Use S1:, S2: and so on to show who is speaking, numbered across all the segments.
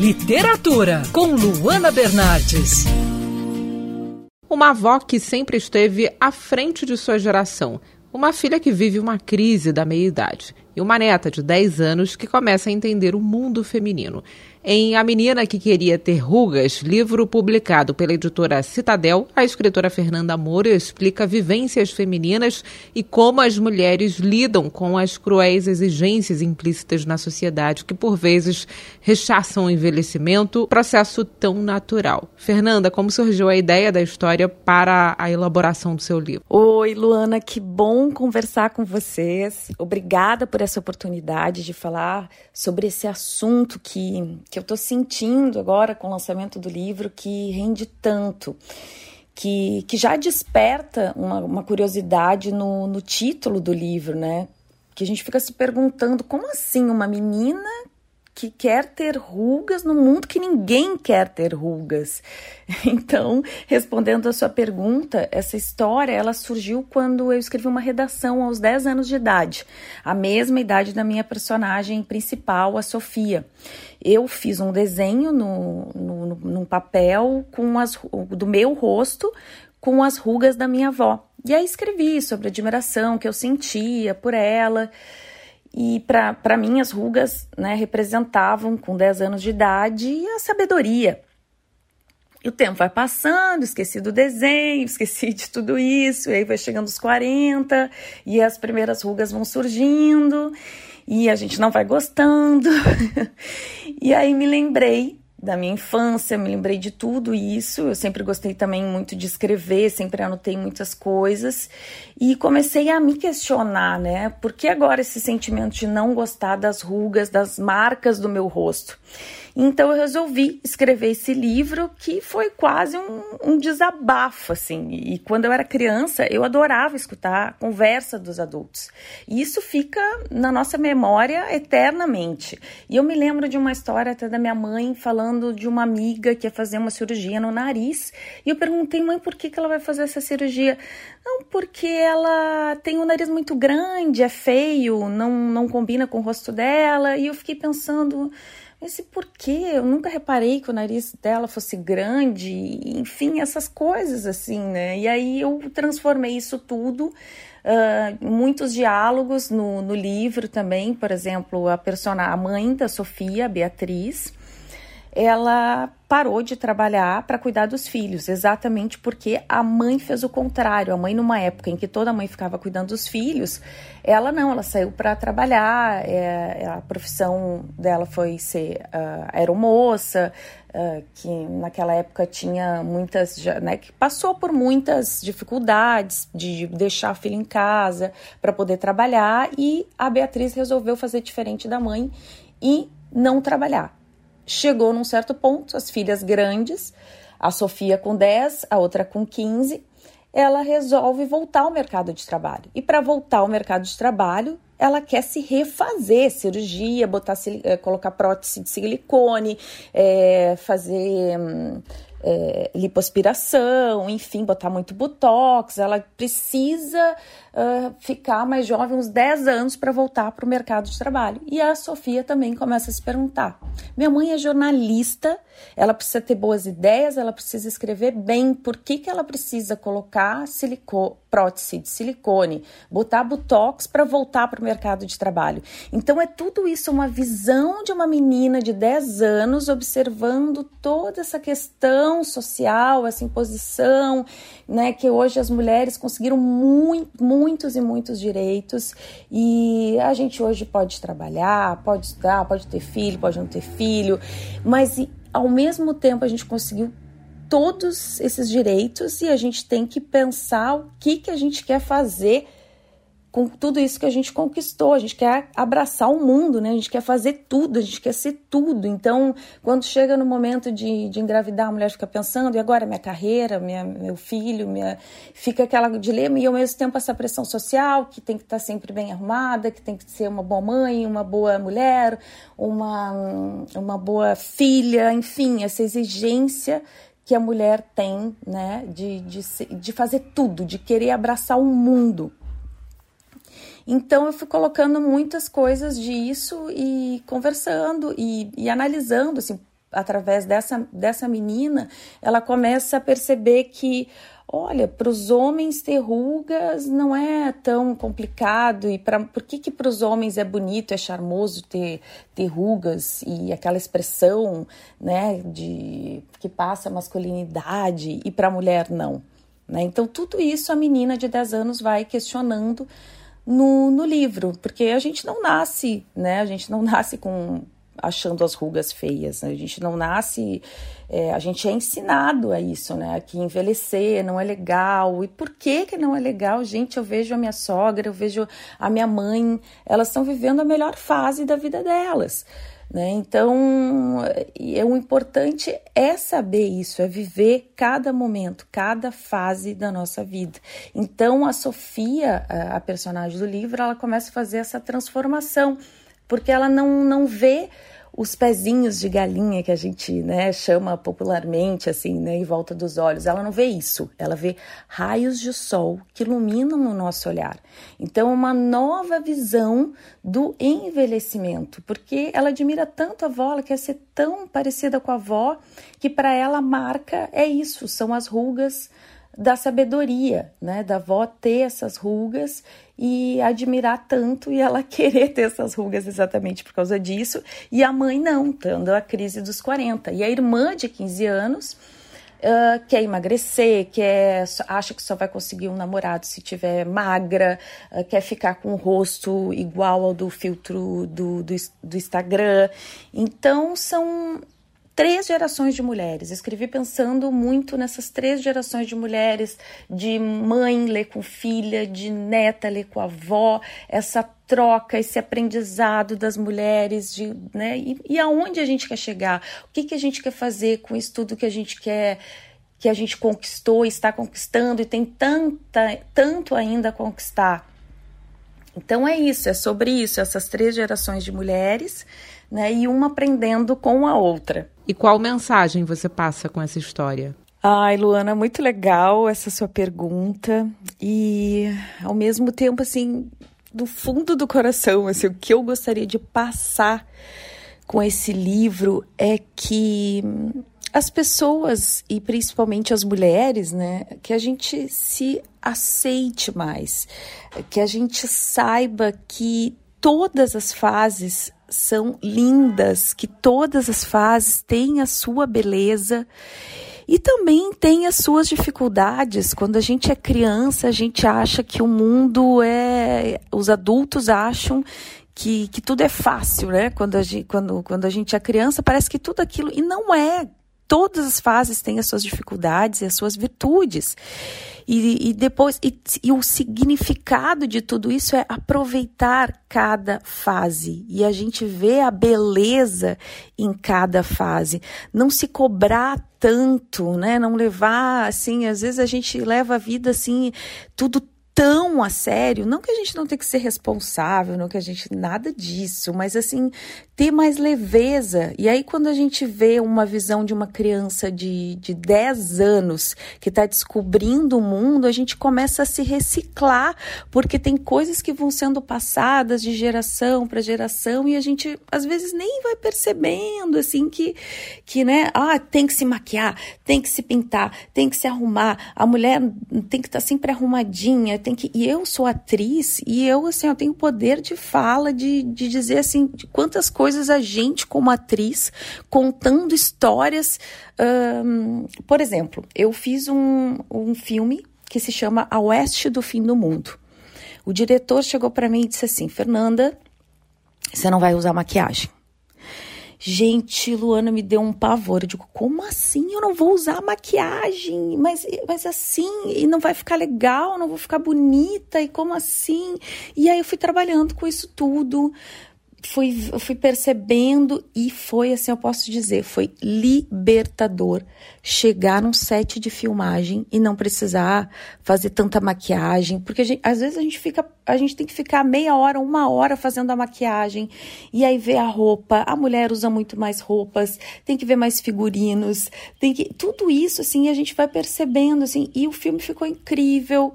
S1: Literatura, com Luana Bernardes.
S2: Uma avó que sempre esteve à frente de sua geração. Uma filha que vive uma crise da meia-idade. E uma neta de 10 anos que começa a entender o mundo feminino. Em A Menina que Queria Ter Rugas, livro publicado pela editora Citadel, a escritora Fernanda Moura explica vivências femininas e como as mulheres lidam com as cruéis exigências implícitas na sociedade que, por vezes, rechaçam o envelhecimento, processo tão natural. Fernanda, como surgiu a ideia da história para a elaboração do seu livro?
S3: Oi, Luana, que bom conversar com vocês. Obrigada por essa oportunidade de falar sobre esse assunto que que eu estou sentindo agora com o lançamento do livro que rende tanto. Que, que já desperta uma, uma curiosidade no, no título do livro, né? Que a gente fica se perguntando como assim uma menina que quer ter rugas no mundo que ninguém quer ter rugas. Então, respondendo a sua pergunta, essa história ela surgiu quando eu escrevi uma redação aos 10 anos de idade, a mesma idade da minha personagem principal, a Sofia. Eu fiz um desenho no, no, num papel com as, do meu rosto com as rugas da minha avó. E aí escrevi sobre a admiração que eu sentia por ela. E para mim, as rugas né, representavam, com 10 anos de idade, a sabedoria. E o tempo vai passando, esqueci do desenho, esqueci de tudo isso, e aí vai chegando os 40, e as primeiras rugas vão surgindo, e a gente não vai gostando. e aí me lembrei da minha infância, me lembrei de tudo isso. Eu sempre gostei também muito de escrever, sempre anotei muitas coisas e comecei a me questionar, né? Por que agora esse sentimento de não gostar das rugas, das marcas do meu rosto? Então eu resolvi escrever esse livro que foi quase um, um desabafo, assim. E quando eu era criança, eu adorava escutar a conversa dos adultos. E isso fica na nossa memória eternamente. E eu me lembro de uma história até da minha mãe falando de uma amiga que ia fazer uma cirurgia no nariz. E eu perguntei, mãe, por que, que ela vai fazer essa cirurgia? Não, porque ela tem um nariz muito grande, é feio, não, não combina com o rosto dela. E eu fiquei pensando esse porquê, eu nunca reparei que o nariz dela fosse grande, enfim, essas coisas assim, né? E aí eu transformei isso tudo, uh, muitos diálogos no, no livro também, por exemplo, a personagem, a mãe da Sofia, Beatriz, ela parou de trabalhar para cuidar dos filhos, exatamente porque a mãe fez o contrário. A mãe, numa época em que toda mãe ficava cuidando dos filhos, ela não, ela saiu para trabalhar. É, a profissão dela foi ser uh, aeromoça, uh, que naquela época tinha muitas, né, que passou por muitas dificuldades de deixar a filha em casa para poder trabalhar. E a Beatriz resolveu fazer diferente da mãe e não trabalhar Chegou num certo ponto, as filhas grandes, a Sofia com 10, a outra com 15, ela resolve voltar ao mercado de trabalho. E para voltar ao mercado de trabalho, ela quer se refazer, cirurgia, botar, eh, colocar prótese de silicone, é, fazer hum, é, lipoaspiração, enfim, botar muito botox. Ela precisa uh, ficar mais jovem, uns 10 anos, para voltar para o mercado de trabalho. E a Sofia também começa a se perguntar: minha mãe é jornalista, ela precisa ter boas ideias, ela precisa escrever bem, por que, que ela precisa colocar silicone? prótese de silicone, botar botox para voltar para o mercado de trabalho. Então é tudo isso uma visão de uma menina de 10 anos observando toda essa questão social, essa imposição, né, que hoje as mulheres conseguiram muito, muitos e muitos direitos. E a gente hoje pode trabalhar, pode estudar, pode ter filho, pode não ter filho, mas ao mesmo tempo a gente conseguiu todos esses direitos e a gente tem que pensar o que, que a gente quer fazer com tudo isso que a gente conquistou. A gente quer abraçar o mundo, né? A gente quer fazer tudo, a gente quer ser tudo. Então, quando chega no momento de, de engravidar, a mulher fica pensando, e agora minha carreira, minha, meu filho, minha... fica aquela dilema e ao mesmo tempo essa pressão social, que tem que estar sempre bem arrumada, que tem que ser uma boa mãe, uma boa mulher, uma, uma boa filha, enfim, essa exigência que a mulher tem, né, de, de, de fazer tudo, de querer abraçar o mundo. Então eu fui colocando muitas coisas disso e conversando e, e analisando, assim, através dessa, dessa menina, ela começa a perceber que olha, para os homens ter rugas não é tão complicado e para por que que para os homens é bonito, é charmoso ter, ter rugas e aquela expressão, né, de que passa masculinidade e para a mulher não, né? Então tudo isso a menina de 10 anos vai questionando no, no livro, porque a gente não nasce, né? A gente não nasce com achando as rugas feias. Né? A gente não nasce, é, a gente é ensinado a isso, né? Que envelhecer não é legal. E por que que não é legal? Gente, eu vejo a minha sogra, eu vejo a minha mãe, elas estão vivendo a melhor fase da vida delas. Né? Então, é, o importante é saber isso, é viver cada momento, cada fase da nossa vida. Então, a Sofia, a personagem do livro, ela começa a fazer essa transformação, porque ela não, não vê os pezinhos de galinha que a gente né, chama popularmente assim, né, em volta dos olhos. Ela não vê isso, ela vê raios de sol que iluminam o nosso olhar. Então, uma nova visão do envelhecimento, porque ela admira tanto a avó, ela quer ser tão parecida com a avó, que para ela a marca é isso, são as rugas da sabedoria, né, da avó ter essas rugas e admirar tanto e ela querer ter essas rugas exatamente por causa disso, e a mãe não, tendo a crise dos 40. E a irmã de 15 anos uh, quer emagrecer, quer, acha que só vai conseguir um namorado se tiver magra, uh, quer ficar com o rosto igual ao do filtro do, do, do Instagram. Então, são três gerações de mulheres. Escrevi pensando muito nessas três gerações de mulheres, de mãe ler com filha, de neta ler com avó, essa troca, esse aprendizado das mulheres, de, né? E, e aonde a gente quer chegar? O que, que a gente quer fazer com isso tudo que a gente quer? que a gente conquistou, está conquistando e tem tanta, tanto ainda a conquistar. Então é isso, é sobre isso, essas três gerações de mulheres né? E uma aprendendo com a outra.
S2: E qual mensagem você passa com essa história?
S3: Ai, Luana, muito legal essa sua pergunta. E ao mesmo tempo, assim, do fundo do coração, assim, o que eu gostaria de passar com esse livro é que as pessoas e principalmente as mulheres, né, que a gente se aceite mais, que a gente saiba que todas as fases são lindas, que todas as fases têm a sua beleza e também tem as suas dificuldades. Quando a gente é criança, a gente acha que o mundo é. Os adultos acham que, que tudo é fácil, né? Quando a, gente, quando, quando a gente é criança, parece que tudo aquilo. E não é. Todas as fases têm as suas dificuldades e as suas virtudes. E, e depois, e, e, o significado de tudo isso é aproveitar cada fase. E a gente vê a beleza em cada fase. Não se cobrar tanto, né? Não levar assim, às vezes a gente leva a vida assim, tudo tão a sério, não que a gente não tenha que ser responsável, não que a gente nada disso, mas assim, ter mais leveza. E aí quando a gente vê uma visão de uma criança de, de 10 anos que está descobrindo o mundo, a gente começa a se reciclar, porque tem coisas que vão sendo passadas de geração para geração e a gente às vezes nem vai percebendo assim que que, né, ah, tem que se maquiar, tem que se pintar, tem que se arrumar, a mulher tem que estar tá sempre arrumadinha, tem que. E eu sou atriz e eu, assim, eu tenho poder de fala, de, de dizer, assim, de quantas coisas a gente, como atriz, contando histórias. Por exemplo, eu fiz um, um filme que se chama A Oeste do Fim do Mundo. O diretor chegou para mim e disse assim: Fernanda, você não vai usar maquiagem. Gente, Luana me deu um pavor. Eu digo, como assim? Eu não vou usar maquiagem, mas, mas assim, e não vai ficar legal, não vou ficar bonita, e como assim? E aí eu fui trabalhando com isso tudo, fui, fui percebendo e foi assim, eu posso dizer, foi libertador chegar num set de filmagem e não precisar fazer tanta maquiagem, porque gente, às vezes a gente fica, a gente tem que ficar meia hora, uma hora fazendo a maquiagem e aí ver a roupa, a mulher usa muito mais roupas, tem que ver mais figurinos, tem que tudo isso assim a gente vai percebendo assim e o filme ficou incrível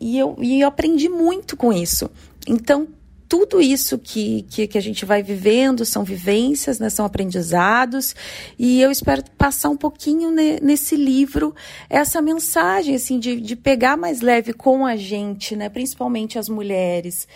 S3: e eu e eu aprendi muito com isso. Então tudo isso que, que, que, a gente vai vivendo são vivências, né, são aprendizados, e eu espero passar um pouquinho ne, nesse livro essa mensagem, assim, de, de pegar mais leve com a gente, né, principalmente as mulheres,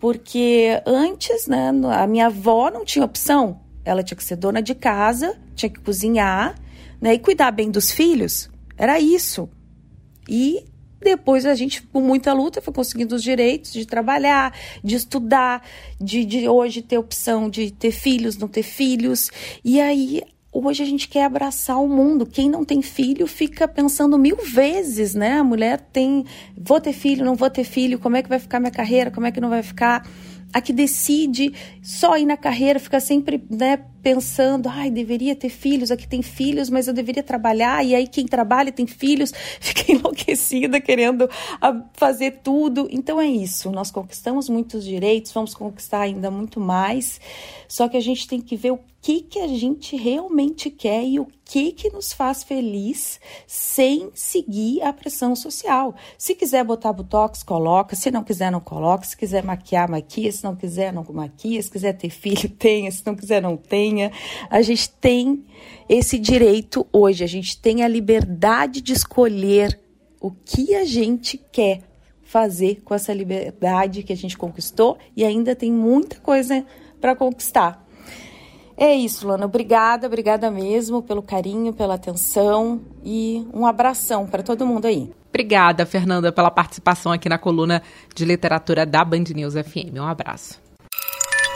S3: porque antes, né, a minha avó não tinha opção, ela tinha que ser dona de casa, tinha que cozinhar, né, e cuidar bem dos filhos, era isso. E depois a gente, com muita luta, foi conseguindo os direitos de trabalhar, de estudar, de, de hoje ter opção de ter filhos, não ter filhos. E aí hoje a gente quer abraçar o mundo. Quem não tem filho fica pensando mil vezes, né? A mulher tem, vou ter filho, não vou ter filho, como é que vai ficar minha carreira, como é que não vai ficar? A que decide só ir na carreira, fica sempre, né, pensando, ai, deveria ter filhos, aqui tem filhos, mas eu deveria trabalhar, e aí quem trabalha tem filhos fica enlouquecida querendo ah, fazer tudo. Então é isso, nós conquistamos muitos direitos, vamos conquistar ainda muito mais, só que a gente tem que ver o que, que a gente realmente quer e o que, que nos faz feliz sem seguir a pressão social. Se quiser botar botox, coloca, se não quiser, não coloca, se quiser maquiar, maquia, se não quiser, não maquia, se quiser ter filho, tenha, se não quiser, não tenha A gente tem esse direito hoje, a gente tem a liberdade de escolher o que a gente quer fazer com essa liberdade que a gente conquistou e ainda tem muita coisa para conquistar. É isso, Lana. Obrigada, obrigada mesmo pelo carinho, pela atenção e um abração para todo mundo aí.
S2: Obrigada, Fernanda, pela participação aqui na coluna de literatura da Band News FM. Um abraço.